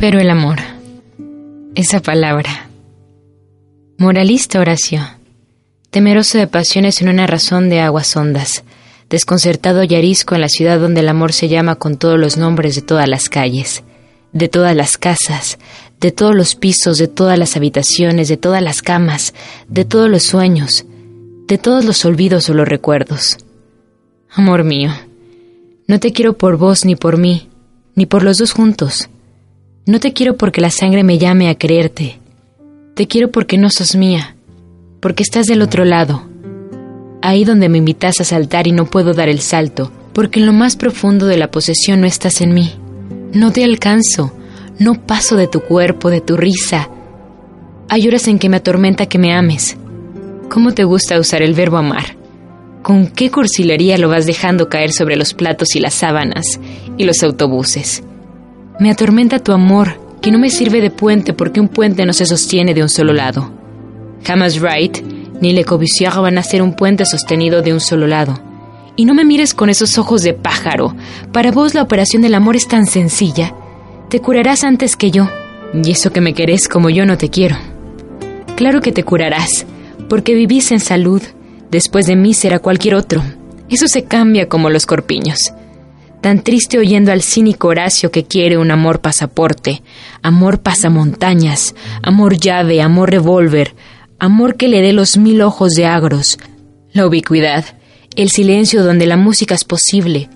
Pero el amor, esa palabra. Moralista Horacio, temeroso de pasiones en una razón de aguas hondas, desconcertado y arisco en la ciudad donde el amor se llama con todos los nombres de todas las calles, de todas las casas, de todos los pisos, de todas las habitaciones, de todas las camas, de todos los sueños, de todos los olvidos o los recuerdos. Amor mío, no te quiero por vos ni por mí, ni por los dos juntos. No te quiero porque la sangre me llame a creerte. Te quiero porque no sos mía, porque estás del otro lado, ahí donde me invitas a saltar y no puedo dar el salto, porque en lo más profundo de la posesión no estás en mí. No te alcanzo, no paso de tu cuerpo, de tu risa. Hay horas en que me atormenta que me ames. ¿Cómo te gusta usar el verbo amar? ¿Con qué cursilería lo vas dejando caer sobre los platos y las sábanas y los autobuses? Me atormenta tu amor, que no me sirve de puente porque un puente no se sostiene de un solo lado. Jamás Wright ni Le van a ser un puente sostenido de un solo lado. Y no me mires con esos ojos de pájaro. Para vos la operación del amor es tan sencilla. Te curarás antes que yo. Y eso que me querés como yo no te quiero. Claro que te curarás, porque vivís en salud. Después de mí será cualquier otro. Eso se cambia como los corpiños. Tan triste oyendo al cínico Horacio que quiere un amor pasaporte, amor pasamontañas, amor llave, amor revólver, amor que le dé los mil ojos de agros, la ubicuidad, el silencio donde la música es posible,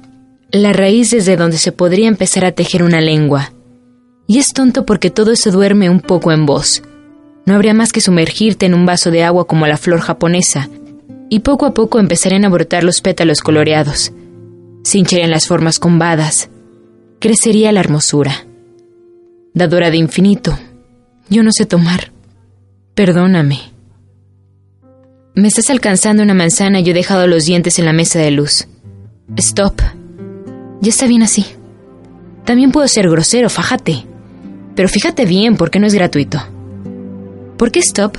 la raíz desde donde se podría empezar a tejer una lengua. Y es tonto porque todo eso duerme un poco en vos. No habría más que sumergirte en un vaso de agua como la flor japonesa, y poco a poco empezarían a brotar los pétalos coloreados. Se hincharían las formas combadas. Crecería la hermosura. Dadora de infinito, yo no sé tomar. Perdóname. Me estás alcanzando una manzana y yo he dejado los dientes en la mesa de luz. Stop. Ya está bien así. También puedo ser grosero, fájate. Pero fíjate bien porque no es gratuito. ¿Por qué stop?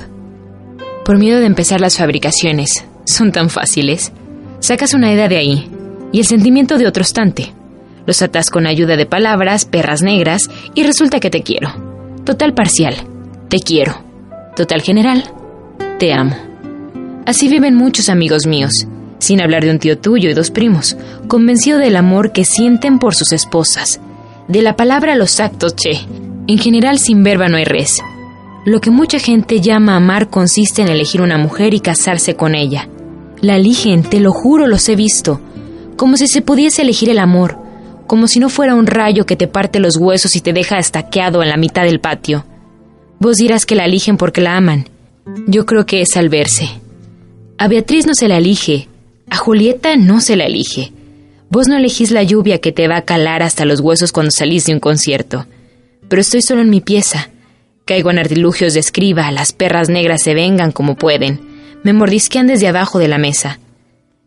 Por miedo de empezar las fabricaciones. Son tan fáciles. Sacas una idea de ahí y el sentimiento de otro estante. Los atas con ayuda de palabras, perras negras y resulta que te quiero. Total parcial. Te quiero. Total general. Te amo. Así viven muchos amigos míos, sin hablar de un tío tuyo y dos primos, convencido del amor que sienten por sus esposas. De la palabra a los actos, che. En general, sin verba no hay res. Lo que mucha gente llama amar consiste en elegir una mujer y casarse con ella. La eligen, te lo juro, los he visto. Como si se pudiese elegir el amor, como si no fuera un rayo que te parte los huesos y te deja estaqueado en la mitad del patio. Vos dirás que la eligen porque la aman. Yo creo que es al verse. A Beatriz no se la elige, a Julieta no se la elige. Vos no elegís la lluvia que te va a calar hasta los huesos cuando salís de un concierto. Pero estoy solo en mi pieza. Caigo en artilugios de escriba, las perras negras se vengan como pueden. Me mordisquean desde abajo de la mesa.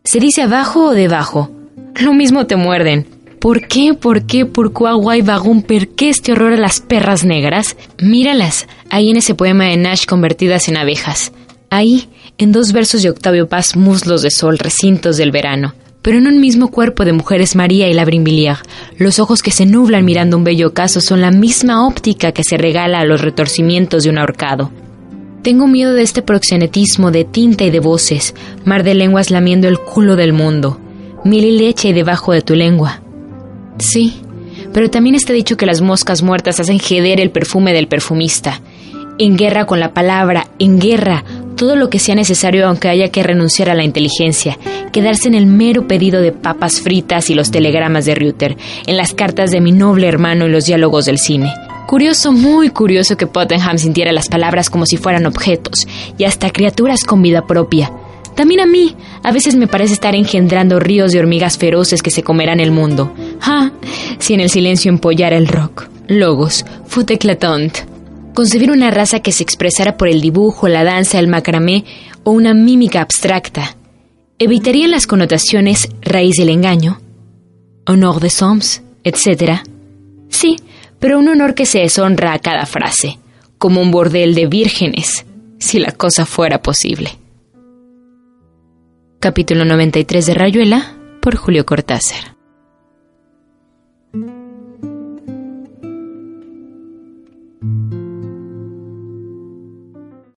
¿Se dice abajo o debajo? Lo mismo te muerden. ¿Por qué, por qué, por cuá, vagón, per qué este horror a las perras negras? Míralas, ahí en ese poema de Nash convertidas en abejas. Ahí, en dos versos de Octavio Paz, muslos de sol, recintos del verano. Pero en un mismo cuerpo de mujeres María y la Brimvilliers, los ojos que se nublan mirando un bello ocaso son la misma óptica que se regala a los retorcimientos de un ahorcado. Tengo miedo de este proxenetismo de tinta y de voces, mar de lenguas lamiendo el culo del mundo, mil y leche debajo de tu lengua. Sí, pero también está dicho que las moscas muertas hacen jeder el perfume del perfumista. En guerra con la palabra, en guerra todo lo que sea necesario aunque haya que renunciar a la inteligencia, quedarse en el mero pedido de papas fritas y los telegramas de Reuter, en las cartas de mi noble hermano y los diálogos del cine. Curioso, muy curioso que Pottenham sintiera las palabras como si fueran objetos, y hasta criaturas con vida propia. También a mí, a veces me parece estar engendrando ríos de hormigas feroces que se comerán el mundo. Ah, si en el silencio empollara el rock. Logos, fut éclatant. Concebir una raza que se expresara por el dibujo, la danza, el macramé o una mímica abstracta. Evitarían las connotaciones raíz del engaño, honor de soms, etc. Sí, pero un honor que se deshonra a cada frase, como un bordel de vírgenes, si la cosa fuera posible. Capítulo 93 de Rayuela por Julio Cortázar.